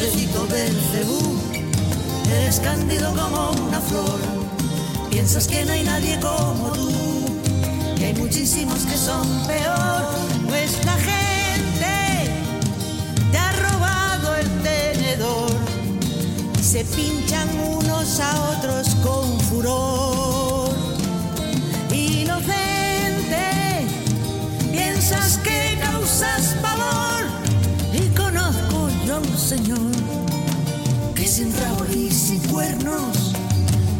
Pobrecito Belcebú, eres cándido como una flor. Piensas que no hay nadie como tú, que hay muchísimos que son peor. La gente te ha robado el tenedor y se pinchan unos a otros con furor. Inocente, piensas que causas pavor y conozco yo un señor sin y cuernos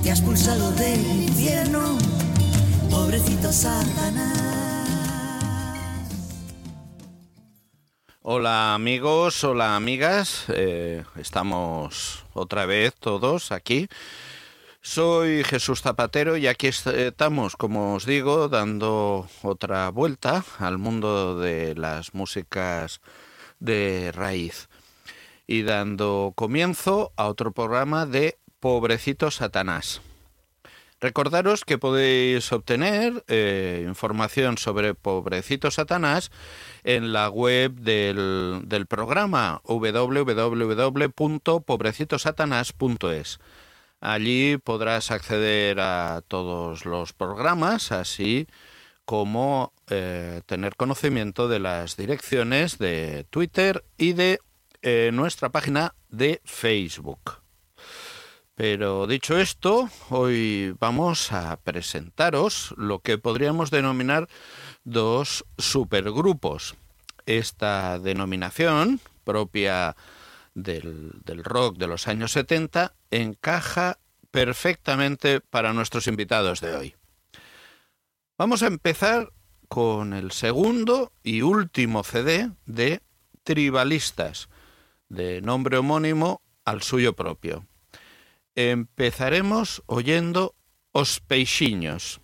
te has pulsado del infierno, pobrecito Satanás. Hola amigos, hola amigas, eh, estamos otra vez todos aquí. Soy Jesús Zapatero y aquí est- estamos, como os digo, dando otra vuelta al mundo de las músicas de raíz y dando comienzo a otro programa de Pobrecito Satanás. Recordaros que podéis obtener eh, información sobre Pobrecito Satanás en la web del, del programa www.pobrecitosatanás.es. Allí podrás acceder a todos los programas, así como eh, tener conocimiento de las direcciones de Twitter y de eh, nuestra página de Facebook. Pero dicho esto, hoy vamos a presentaros lo que podríamos denominar dos supergrupos. Esta denominación, propia del, del rock de los años 70, encaja perfectamente para nuestros invitados de hoy. Vamos a empezar con el segundo y último CD de Tribalistas, de nombre homónimo al suyo propio. Empezaremos oyendo Os Peixiños.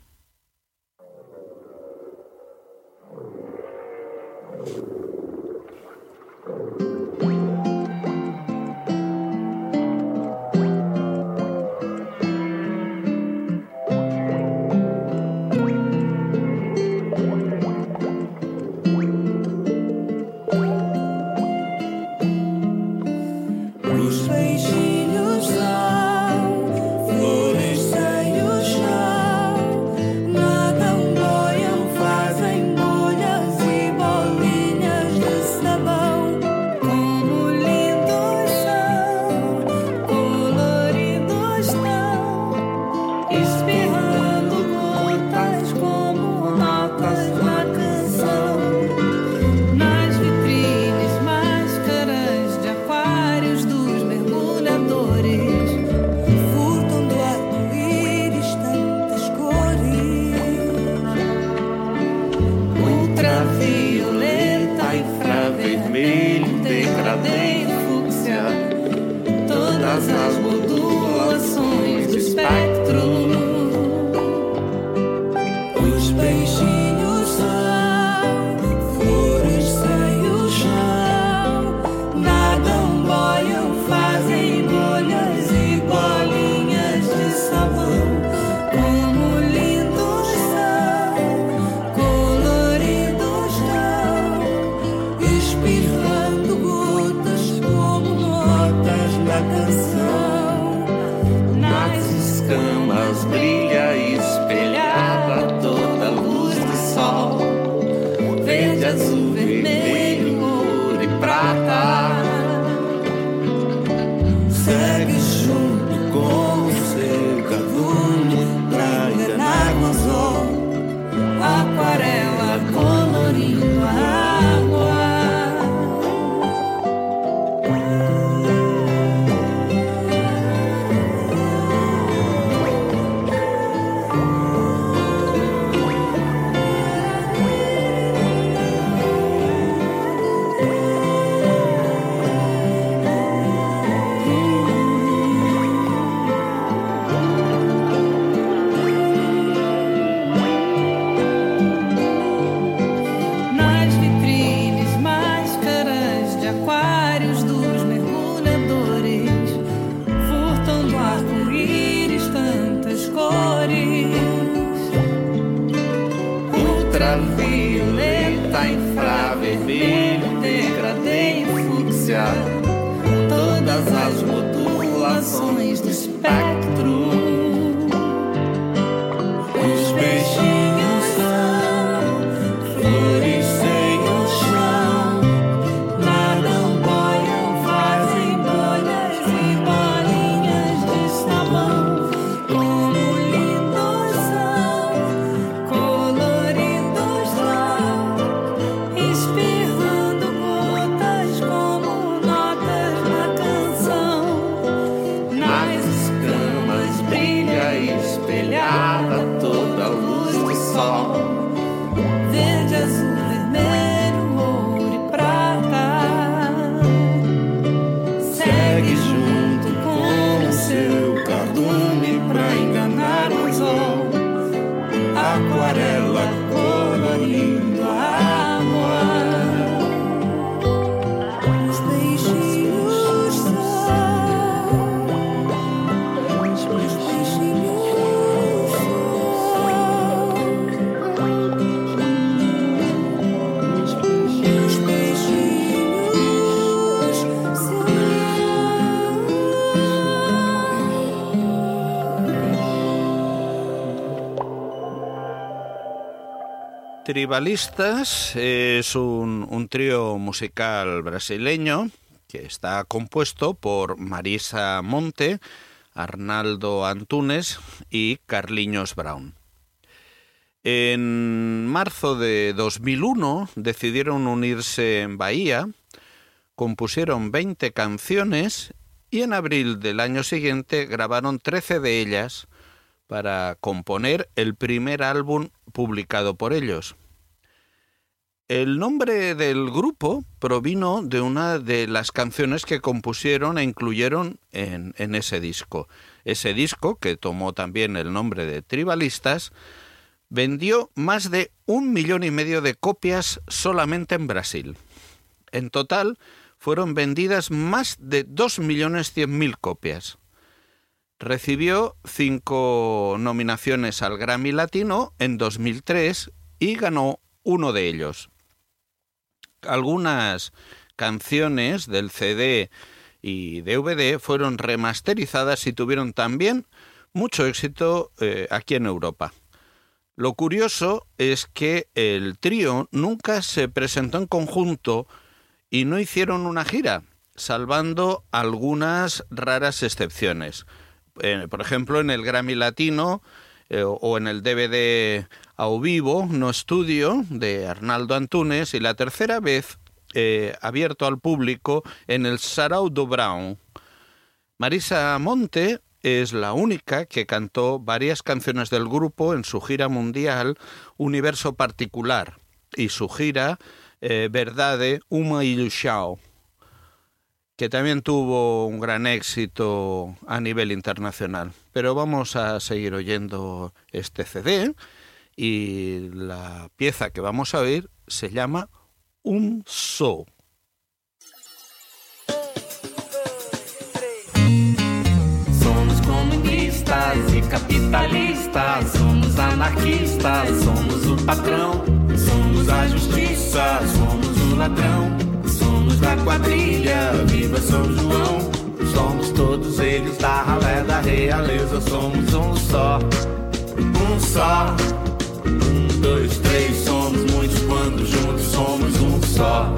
Es un, trío musical brasileño que está compuesto por Marisa Monte, Arnaldo Antunes y Carliños Brown. En marzo de 2001 decidieron unirse en Bahía, compusieron 20 canciones y en abril del año siguiente grabaron 13 de ellas para componer el primer álbum publicado por ellos. El nombre del grupo provino de una de las canciones que compusieron e incluyeron en, ese disco. Ese disco, que tomó también el nombre de Tribalistas, vendió más de un millón y medio de copias solamente en Brasil. En total, fueron vendidas más de dos millones cien mil copias. Recibió cinco nominaciones al Grammy Latino en 2003 y ganó uno de ellos algunas canciones del CD y DVD fueron remasterizadas y tuvieron también mucho éxito eh, aquí en Europa. Lo curioso es que el trío nunca se presentó en conjunto y no hicieron una gira, salvando algunas raras excepciones. Eh, por ejemplo, en el Grammy Latino eh, o en el DVD a vivo, no estudio, de Arnaldo Antunes, y la tercera vez eh, abierto al público en el Sarau do Brown. Marisa Monte es la única que cantó varias canciones del grupo en su gira mundial Universo Particular y su gira eh, Verdade, Uma Ilusão, que también tuvo un gran éxito a nivel internacional. Pero vamos a seguir oyendo este CD y la pieza que vamos a oír se llama Un So. Somos comunistas e capitalistas, somos anarquistas, somos o patrão, somos a justiça, somos o ladrão, somos da quadrilha, viva São João. Somos todos eles da ralé da realeza, somos um só, um só dois, três, somos muitos quando juntos somos um só,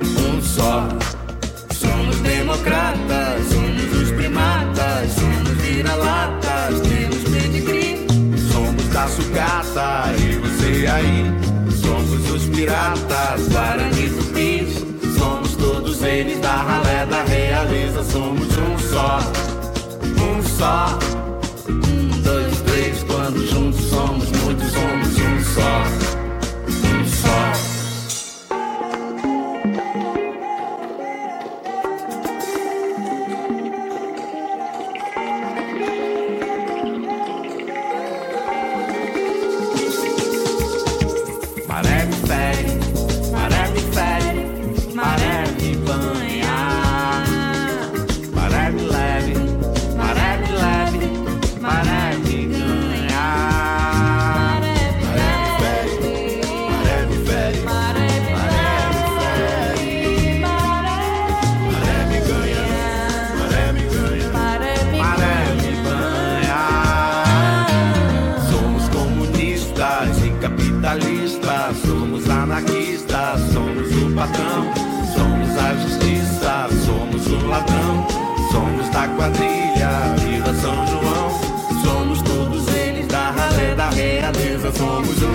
um só. Somos democratas, somos os primatas, somos vira-latas, temos pedigree. Somos da sucata e você aí. Somos os piratas, Guarani Tupis. Somos todos eles da ralé da realeza, somos um só, um só.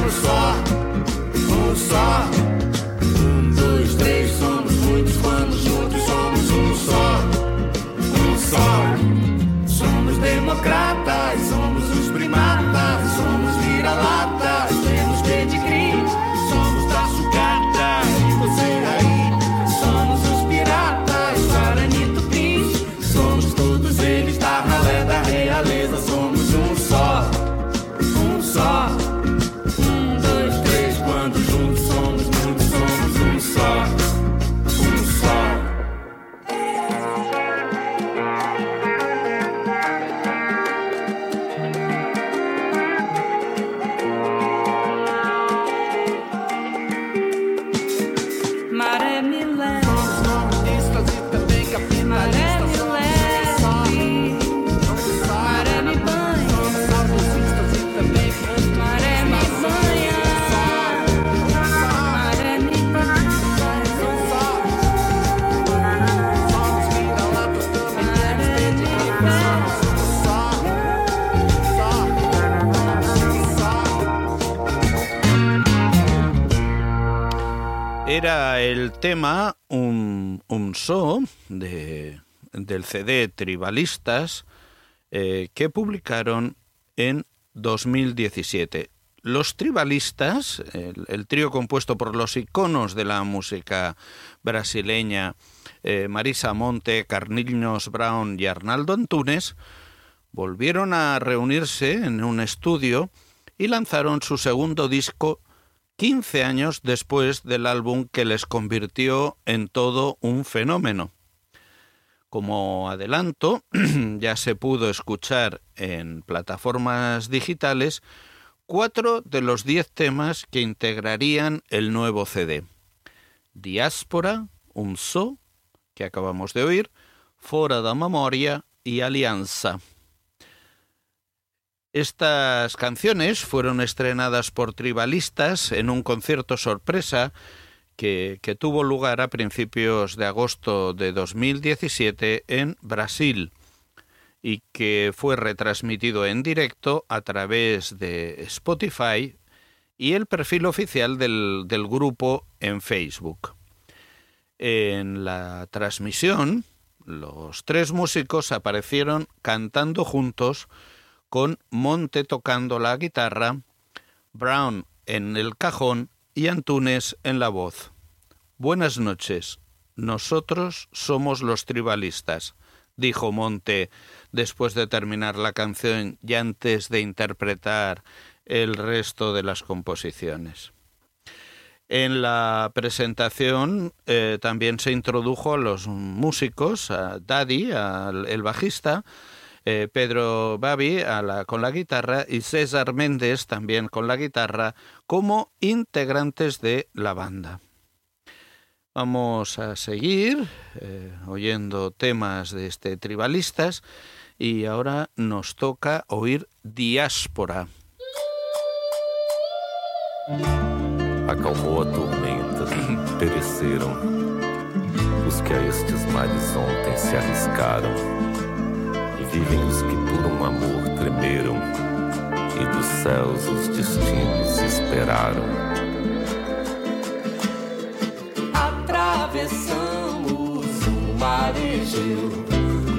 Um só, um só. Tema Un, un So de, del CD Tribalistas eh, que publicaron en 2017. Los Tribalistas, el, trío compuesto por los iconos de la música brasileña, eh, Marisa Monte, Carlinhos Brown y Arnaldo Antunes, volvieron a reunirse en un estudio y lanzaron su segundo disco 15 años después del álbum que les convirtió en todo un fenómeno. Como adelanto, ya se pudo escuchar en plataformas digitales cuatro de los diez temas que integrarían el nuevo CD. Diáspora, Un So, que acabamos de oír, Fora da Memoria y Alianza. Estas canciones fueron estrenadas por Tribalistas en un concierto sorpresa que, tuvo lugar a principios de agosto de 2017 en Brasil y que fue retransmitido en directo a través de Spotify y el perfil oficial del grupo en Facebook. En la transmisión, los tres músicos aparecieron cantando juntos con Monte tocando la guitarra, Brown en el cajón y Antunes en la voz. Buenas noches. Nosotros somos los tribalistas, dijo Monte después de terminar la canción y antes de interpretar el resto de las composiciones. En la presentación eh, también se introdujo a los músicos, a Daddy, al el bajista, eh, Pedro Babi con la guitarra y César Méndez también con la guitarra como integrantes de la banda. Vamos a seguir eh, oyendo temas de este tribalistas y ahora nos toca oír Diáspora. Acalmou a tormenta, pereceram os que a estes mares ontem se arriscaram. Vivem os que por um amor tremeram e dos céus os destinos esperaram. Atravessamos o mar Egeu,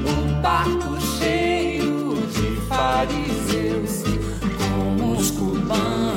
um barco cheio de fariseus, Como os cubanos,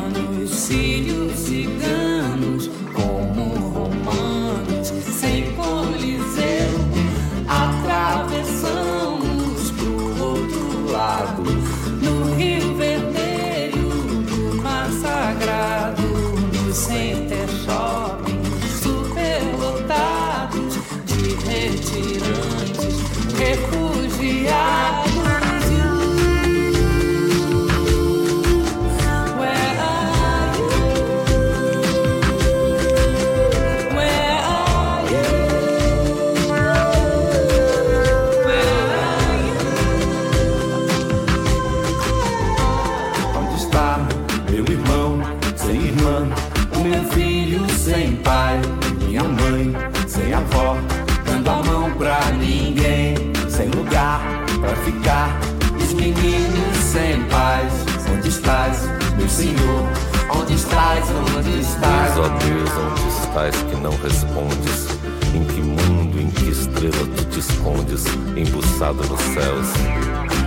estás que não respondes? Em que mundo, em que estrela tu te escondes, embuçado nos céus?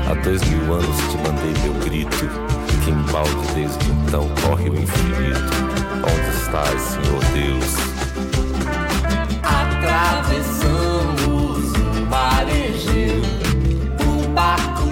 Há dois mil anos te mandei meu grito, que embalde desde então corre o infinito. Onde estás, Senhor Deus? Atravessamos marejeu, um barco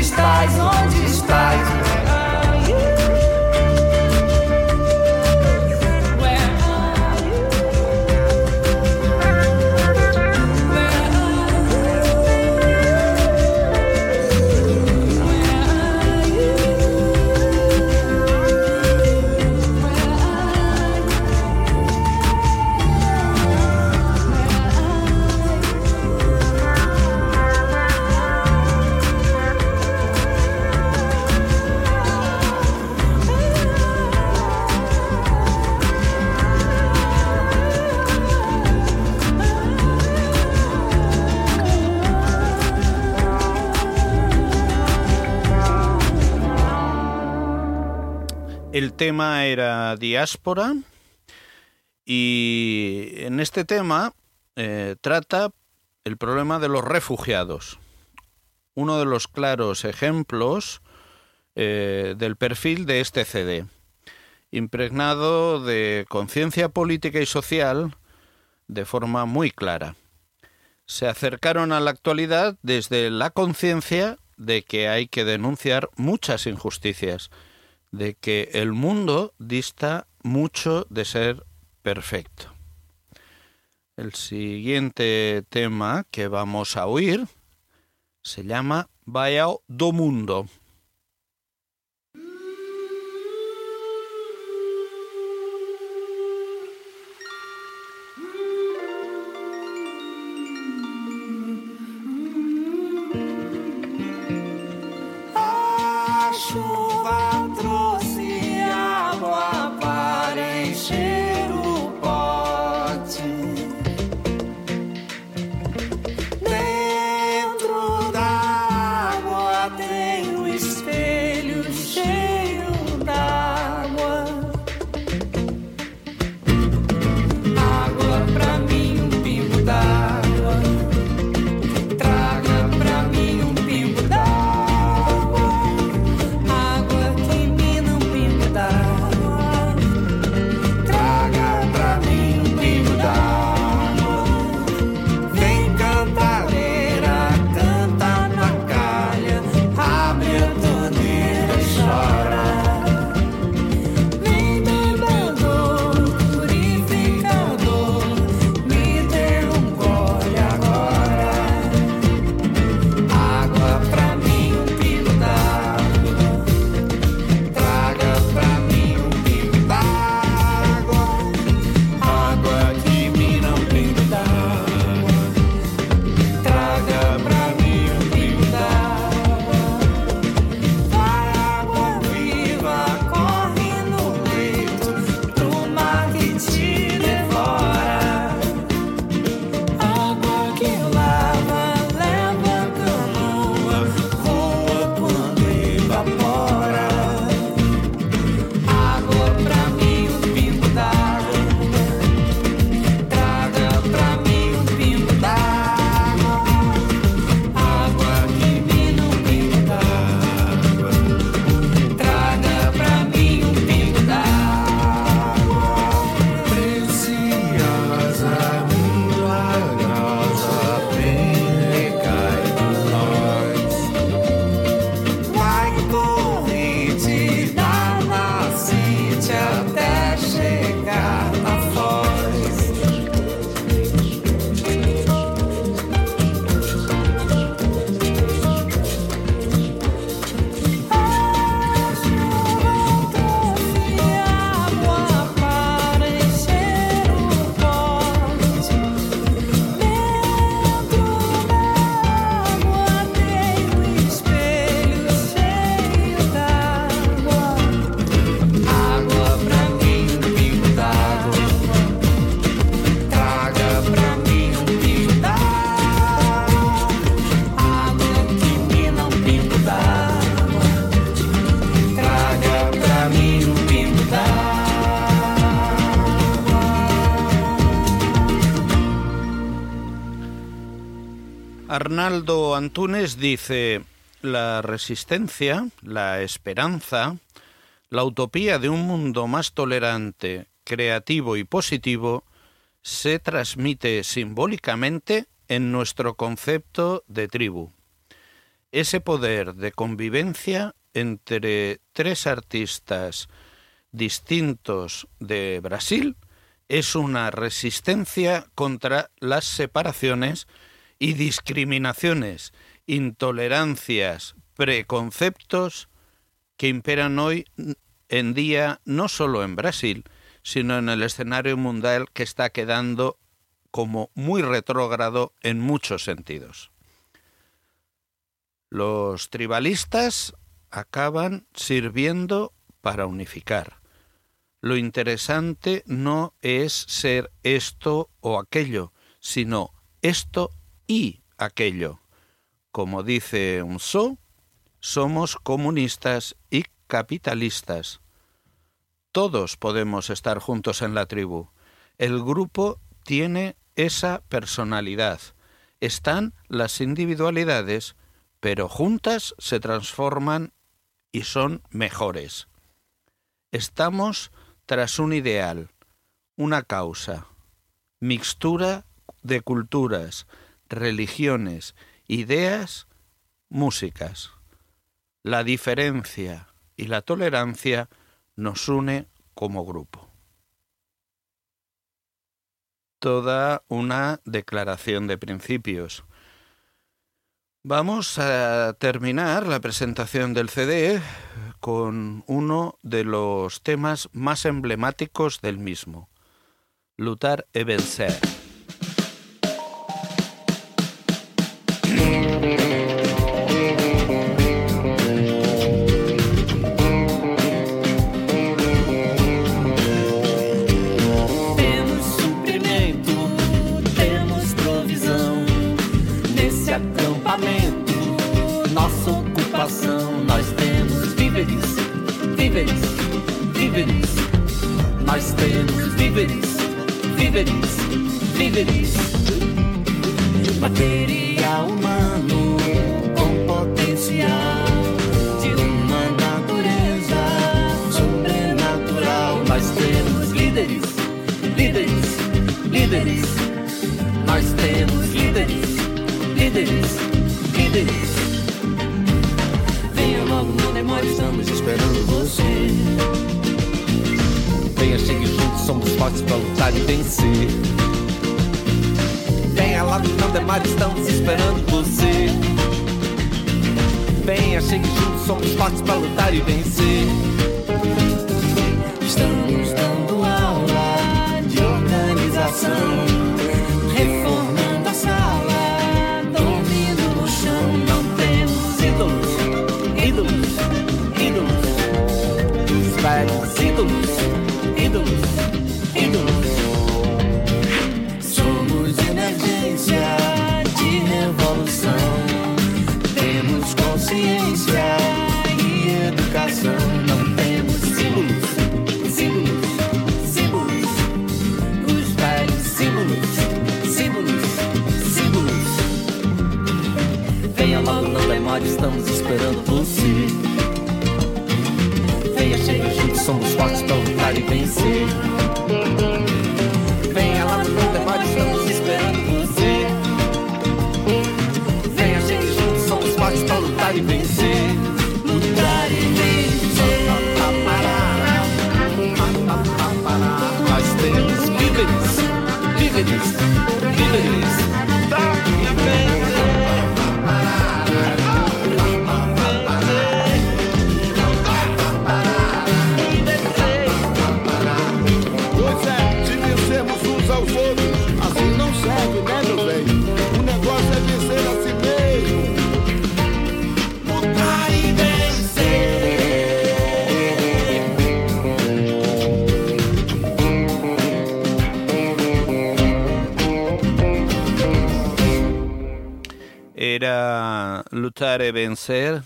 estás, onde estás? Tema era diáspora y en este tema eh, trata el problema de los refugiados. Uno de los claros ejemplos eh, del perfil de este CD, impregnado de conciencia política y social de forma muy clara. Se acercaron a la actualidad desde la conciencia de que hay que denunciar muchas injusticias, de que el mundo dista mucho de ser perfecto. El siguiente tema que vamos a oír se llama Vaya do Mundo. Arnaldo Antunes dice, la resistencia, la esperanza, la utopía de un mundo más tolerante, creativo y positivo se transmite simbólicamente en nuestro concepto de tribu. Ese poder de convivencia entre tres artistas distintos de Brasil es una resistencia contra las separaciones y discriminaciones, intolerancias, preconceptos que imperan hoy en día no solo en Brasil, sino en el escenario mundial que está quedando como muy retrógrado en muchos sentidos. Los tribalistas acaban sirviendo para unificar. Lo interesante no es ser esto o aquello, sino esto y aquello. Como dice Unso, somos comunistas y capitalistas. Todos podemos estar juntos en la tribu. El grupo tiene esa personalidad. Están las individualidades, pero juntas se transforman y son mejores. Estamos tras un ideal, una causa, mixtura de culturas, religiones, ideas, músicas. La diferencia y la tolerancia nos une como grupo. Toda una declaración de principios. Vamos a terminar la presentación del CD con uno de los temas más emblemáticos del mismo, Lutar e vencer. Nós temos víveres, víveres, víveres. Material humano com potencial de uma natureza sobrenatural. Nós temos líderes, líderes, líderes. Nós temos líderes, líderes, líderes. Venha logo, não demore, estamos esperando você. Somos fortes pra lutar e vencer. Venha logo, não demore, estamos esperando você. Venha, chegue junto, somos fortes pra lutar e vencer. Estamos dando aula de organização, reformando a sala, vencer. Lutar e vencer,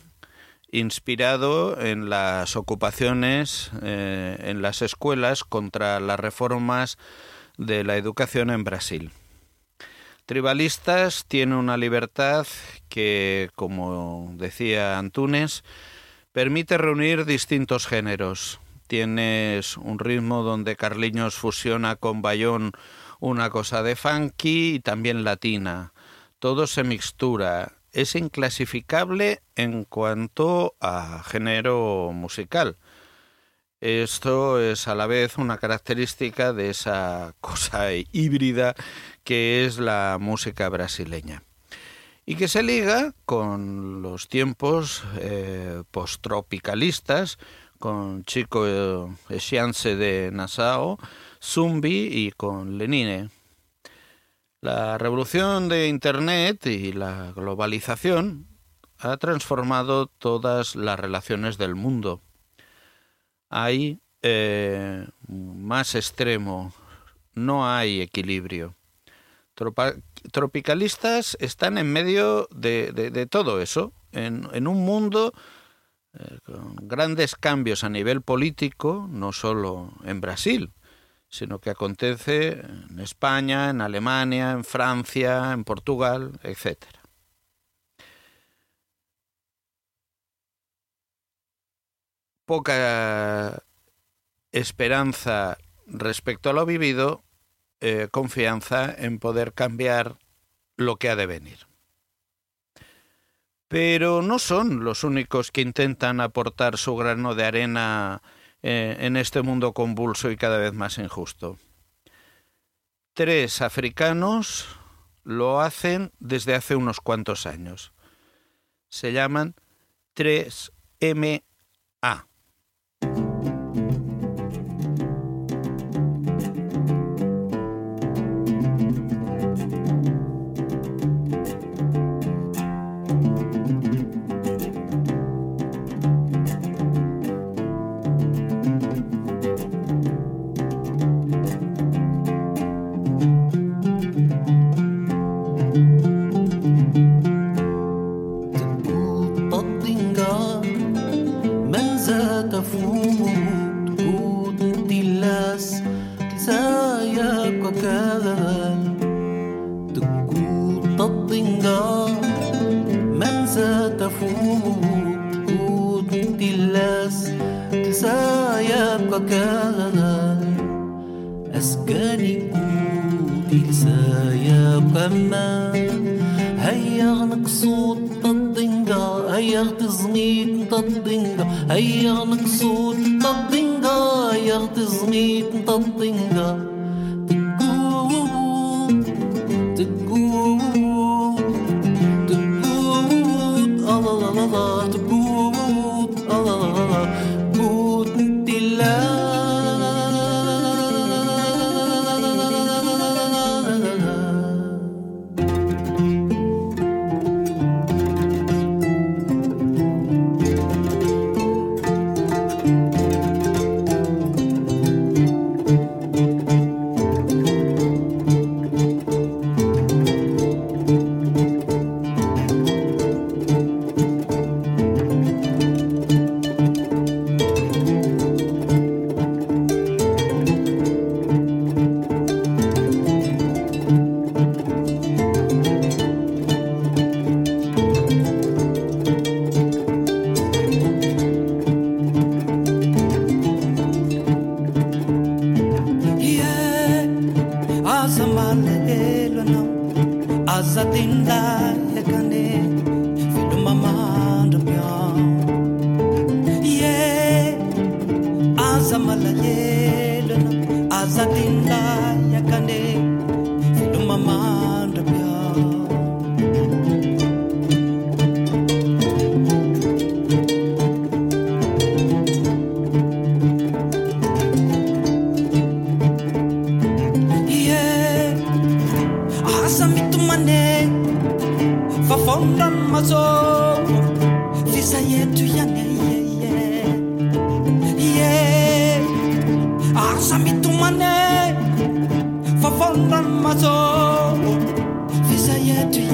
inspirado en las ocupaciones eh, en las escuelas contra las reformas de la educación en Brasil. Tribalistas tiene una libertad que, como decía Antunes, permite reunir distintos géneros. Tienes un ritmo donde Carliños fusiona con Bayón una cosa de funky y también latina. Todo se mixtura. Es inclasificable en cuanto a género musical. Esto es a la vez una característica de esa cosa híbrida que es la música brasileña y que se liga con los tiempos eh, posttropicalistas, con Chico Echiance de Nassau, Zumbi y con Lenine. La revolución de Internet y la globalización ha transformado todas las relaciones del mundo. Hay eh, más extremo, no hay equilibrio. Tropicalistas están en medio de, todo eso, en, en un mundo eh, con grandes cambios a nivel político, no solo en Brasil, sino que acontece en España, en Alemania, en Francia, en Portugal, etcétera. Poca esperanza respecto a lo vivido, eh, confianza en poder cambiar lo que ha de venir. Pero no son los únicos que intentan aportar su grano de arena eh, en este mundo convulso y cada vez más injusto. Tres africanos lo hacen desde hace unos cuantos años. Se llaman 3MA.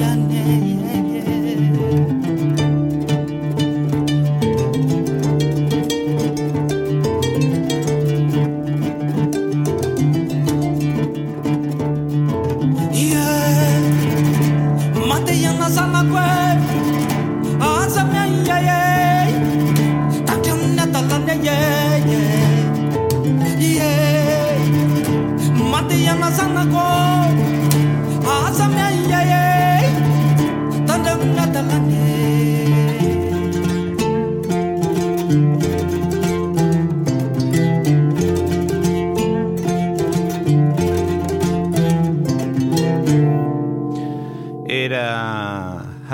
yan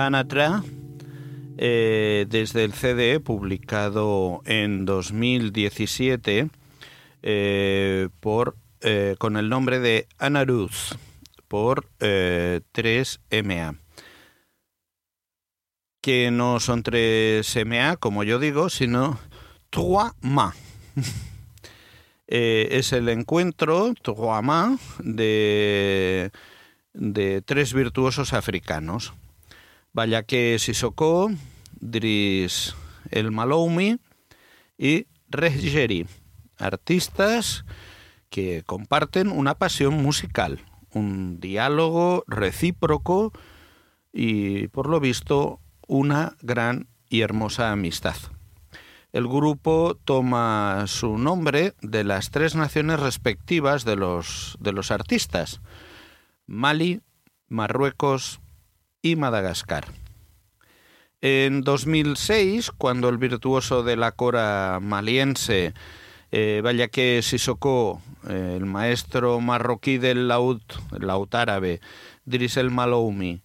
Anatra eh, desde el CD publicado en 2017 eh, por, eh, con el nombre de Anaruz por eh, 3MA. Que no son 3MA, como yo digo, sino 3MA. Eh, es el encuentro, 3MA, de, de tres virtuosos africanos. Vallaque Sissoko, Dris El Maloumi y Regeri, artistas que comparten una pasión musical, un diálogo recíproco y, por lo visto, una gran y hermosa amistad. El grupo toma su nombre de las tres naciones respectivas de los, de los artistas, Mali, Marruecos Madagascar. En 2006, cuando el virtuoso de la cora maliense eh, Vallaque Sissoko, eh, el maestro marroquí del laúd, laúd árabe, Dris El Maloumi,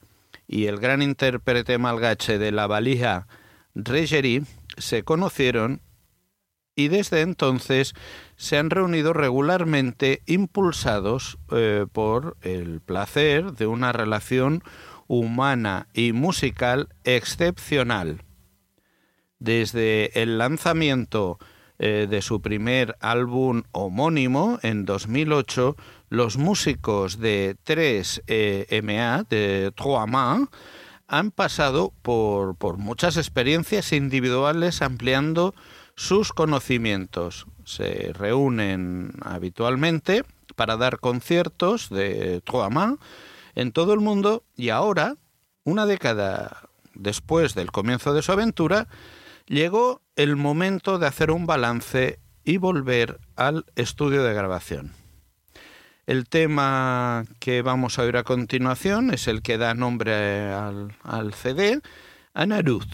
y el gran intérprete malgache de la valija, Regeri, se conocieron y desde entonces se han reunido regularmente impulsados eh, por el placer de una relación humana y musical excepcional. Desde el lanzamiento eh, de su primer álbum homónimo en 2008, los músicos de 3MA, de Trois han pasado por, por muchas experiencias individuales ampliando sus conocimientos. Se reúnen habitualmente para dar conciertos de Trois en todo el mundo y ahora, una década después del comienzo de su aventura, llegó el momento de hacer un balance y volver al estudio de grabación. El tema que vamos a oír a continuación es el que da nombre al, al CD, Anaruz.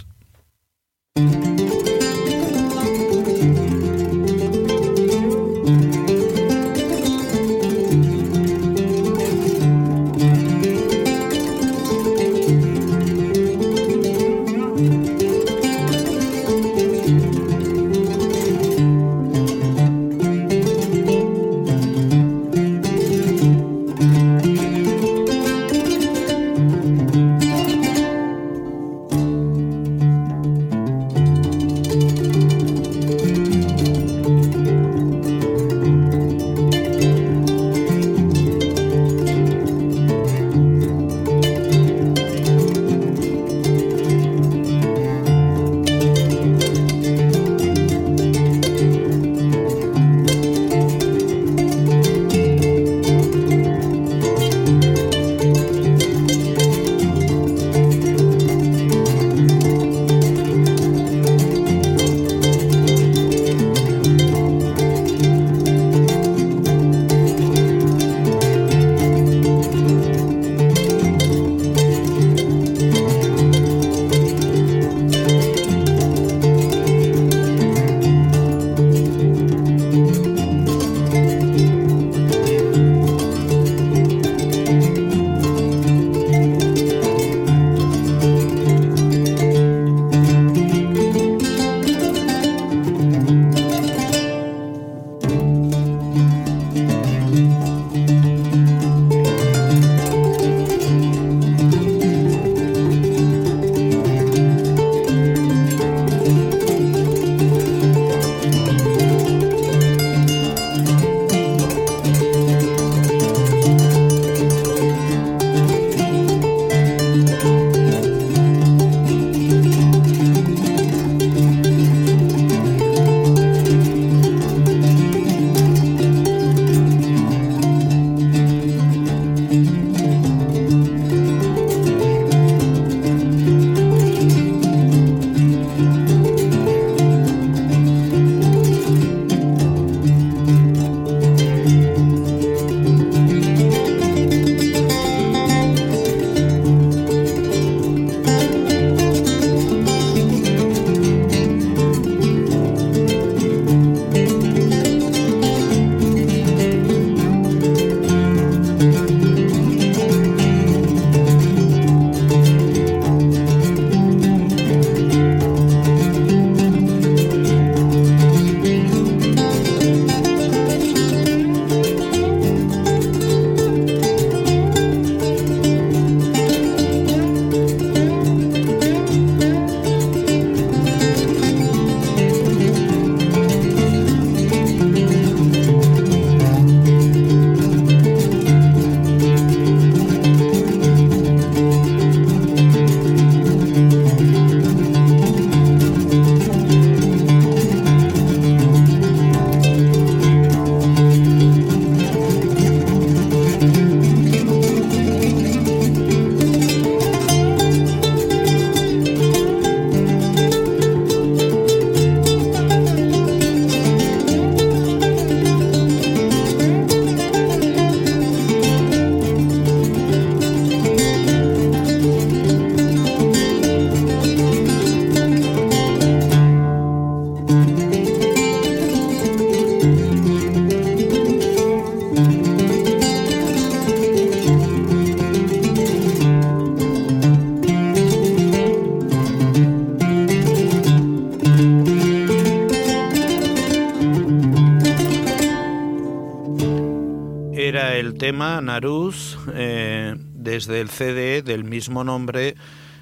Desde el CD del mismo nombre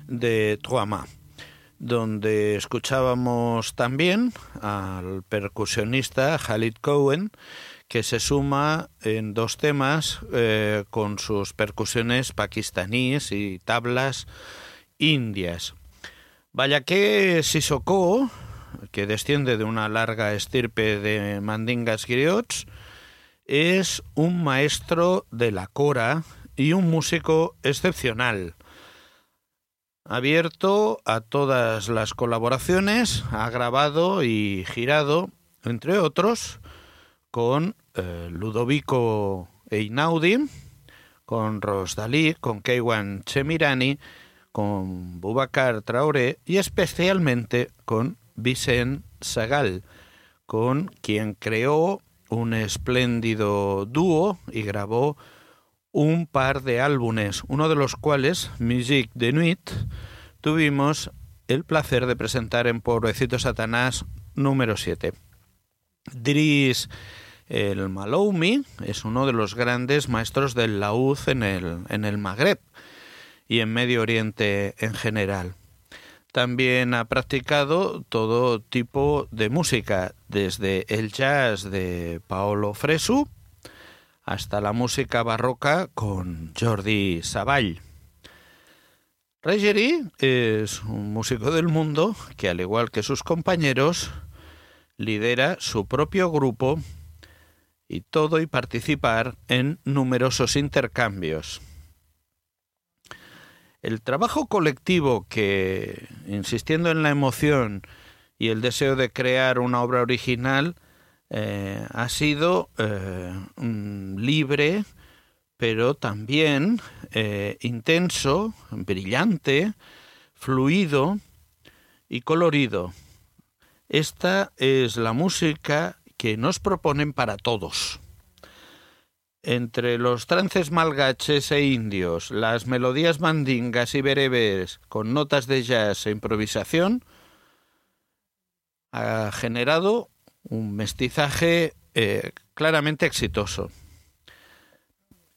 de Tuama, donde escuchábamos también al percusionista Khalid Cohen, que se suma en dos temas eh, con sus percusiones pakistaníes y tablas indias. Vaya que Sissoko, que desciende de una larga estirpe de mandingas griots, es un maestro de la cora y un músico excepcional. Abierto a todas las colaboraciones, ha grabado y girado, entre otros, con eh, Ludovico Einaudi, con Rosdalí, con Keiwan Chemirani, con Boubacar Traoré y especialmente con Vicent Sagal, con quien creó un espléndido dúo y grabó un par de álbumes, uno de los cuales, Musique de Nuit, tuvimos el placer de presentar en Pobrecito Satanás número 7. Dries el Maloumi es uno de los grandes maestros del laúd en el, en el Magreb y en Medio Oriente en general. También ha practicado todo tipo de música, desde el jazz de Paolo Fresu hasta la música barroca con Jordi Savall. Regeri es un músico del mundo que, al igual que sus compañeros, lidera su propio grupo y todo y participar en numerosos intercambios. El trabajo colectivo que, insistiendo en la emoción y el deseo de crear una obra original, eh, ha sido eh, libre, pero también eh, intenso, brillante, fluido y colorido. Esta es la música que nos proponen para todos. Entre los trances malgaches e indios, las melodías mandingas y bereberes con notas de jazz e improvisación, ha generado un mestizaje eh, claramente exitoso.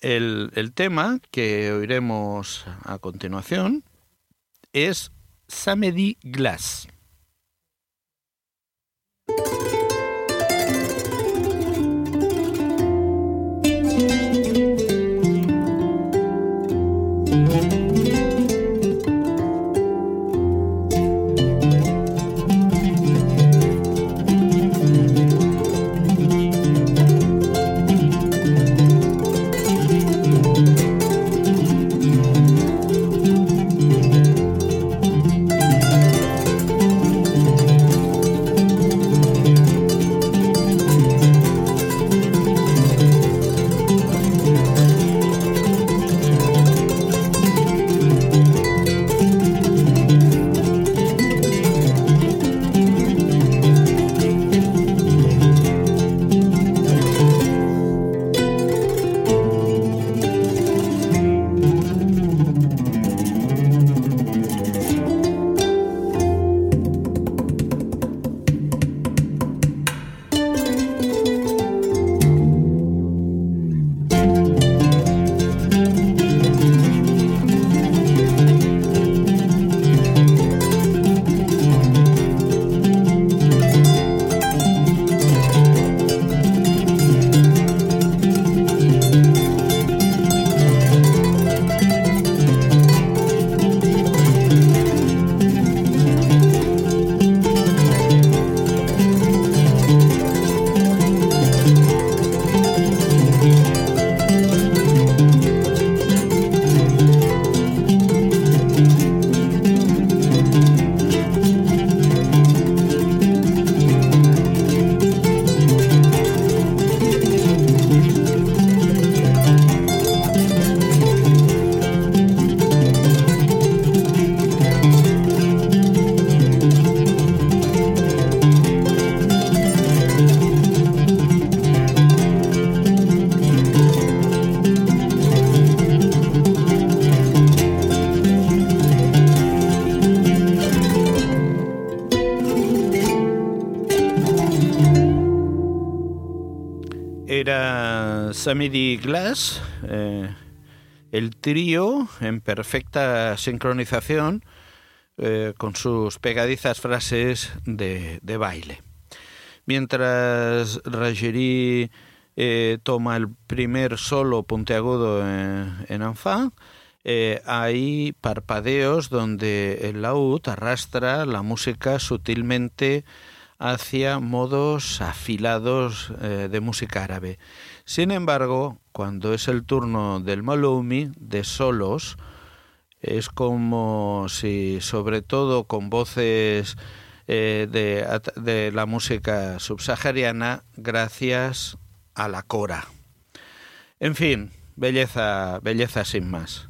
El, el tema que oiremos a continuación es Samedi Glass. Samedi Glass, eh, el trío en perfecta sincronización eh, con sus pegadizas frases de, de baile. Mientras Ragerie eh, toma el primer solo puntiagudo en, en Enfant, eh, hay parpadeos donde el laúd arrastra la música sutilmente hacia modos afilados eh, de música árabe. Sin embargo, cuando es el turno del Maloumi, de solos, es como si, sobre todo con voces eh, de, de la música subsahariana, gracias a la cora. En fin, belleza, belleza sin más.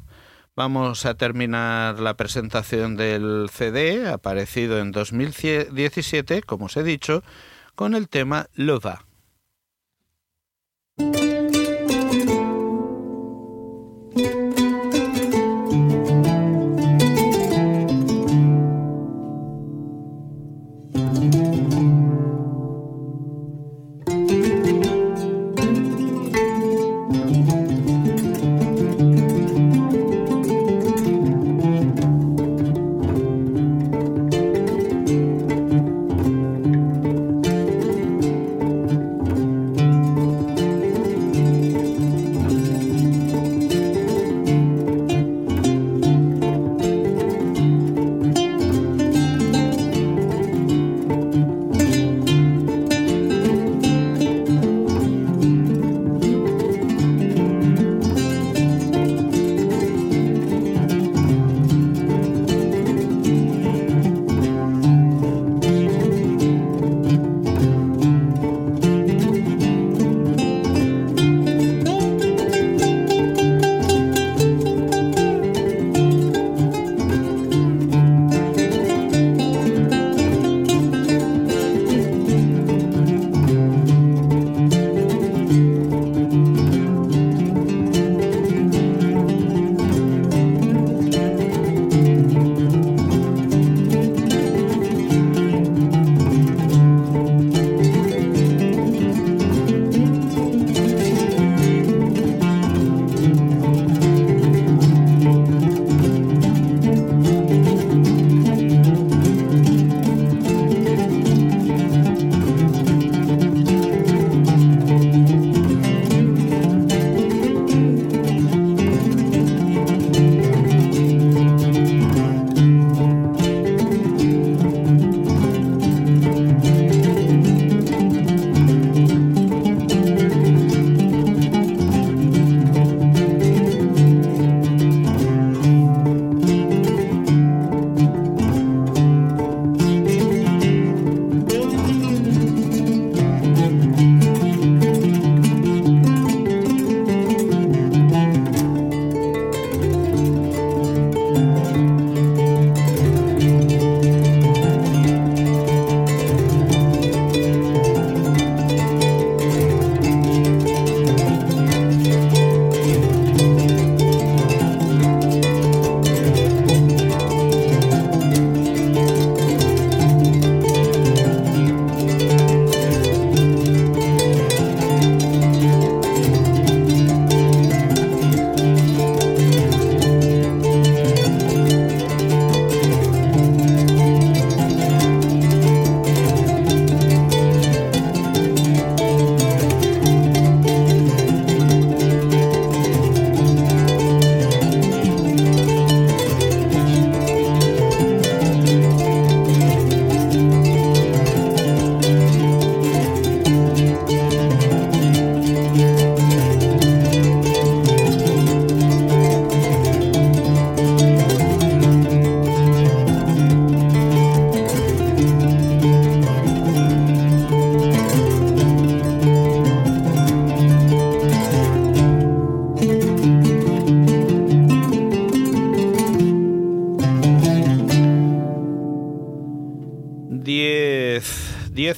Vamos a terminar la presentación del CD, aparecido en 2017, como os he dicho, con el tema Lova.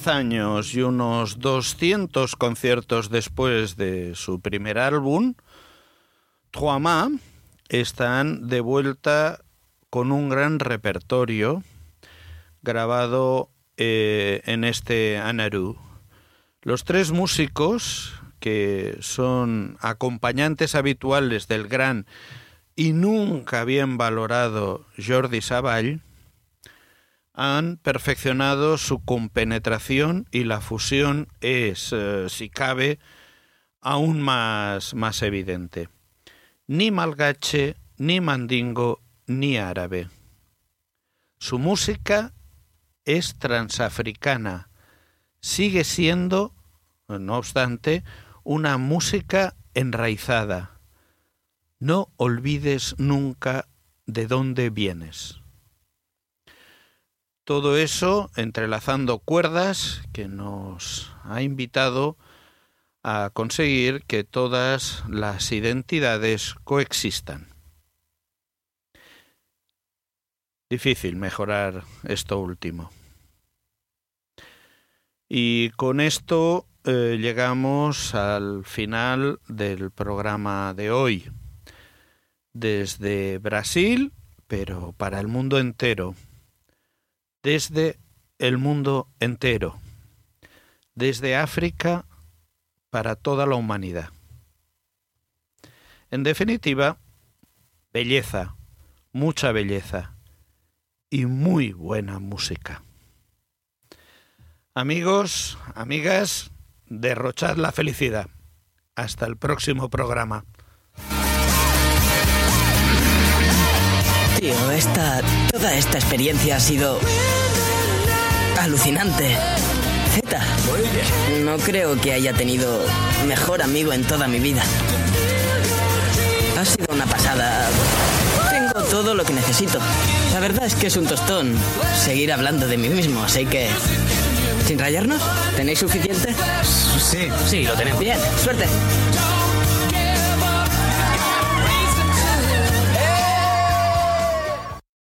Años y unos 200 conciertos después de su primer álbum, Trois están de vuelta con un gran repertorio grabado eh, en este Anaru. Los tres músicos que son acompañantes habituales del gran y nunca bien valorado Jordi Savall, han perfeccionado su compenetración y la fusión es, eh, si cabe, aún más, más evidente. Ni malgache, ni mandingo, ni árabe. Su música es transafricana. Sigue siendo, no obstante, una música enraizada. No olvides nunca de dónde vienes. Todo eso entrelazando cuerdas que nos ha invitado a conseguir que todas las identidades coexistan. Difícil mejorar esto último. Y con esto eh, llegamos al final del programa de hoy. Desde Brasil, pero para el mundo entero. Desde el mundo entero. Desde África para toda la humanidad. En definitiva, belleza, mucha belleza y muy buena música. Amigos, amigas, derrochad la felicidad. Hasta el próximo programa. Tío, esta. Toda esta experiencia ha sido. alucinante. Z. No creo que haya tenido mejor amigo en toda mi vida. Ha sido una pasada. Tengo todo lo que necesito. La verdad es que es un tostón seguir hablando de mí mismo, así que. ¿Sin rayarnos? ¿Tenéis suficiente? Sí, sí, lo tenemos. Bien, suerte.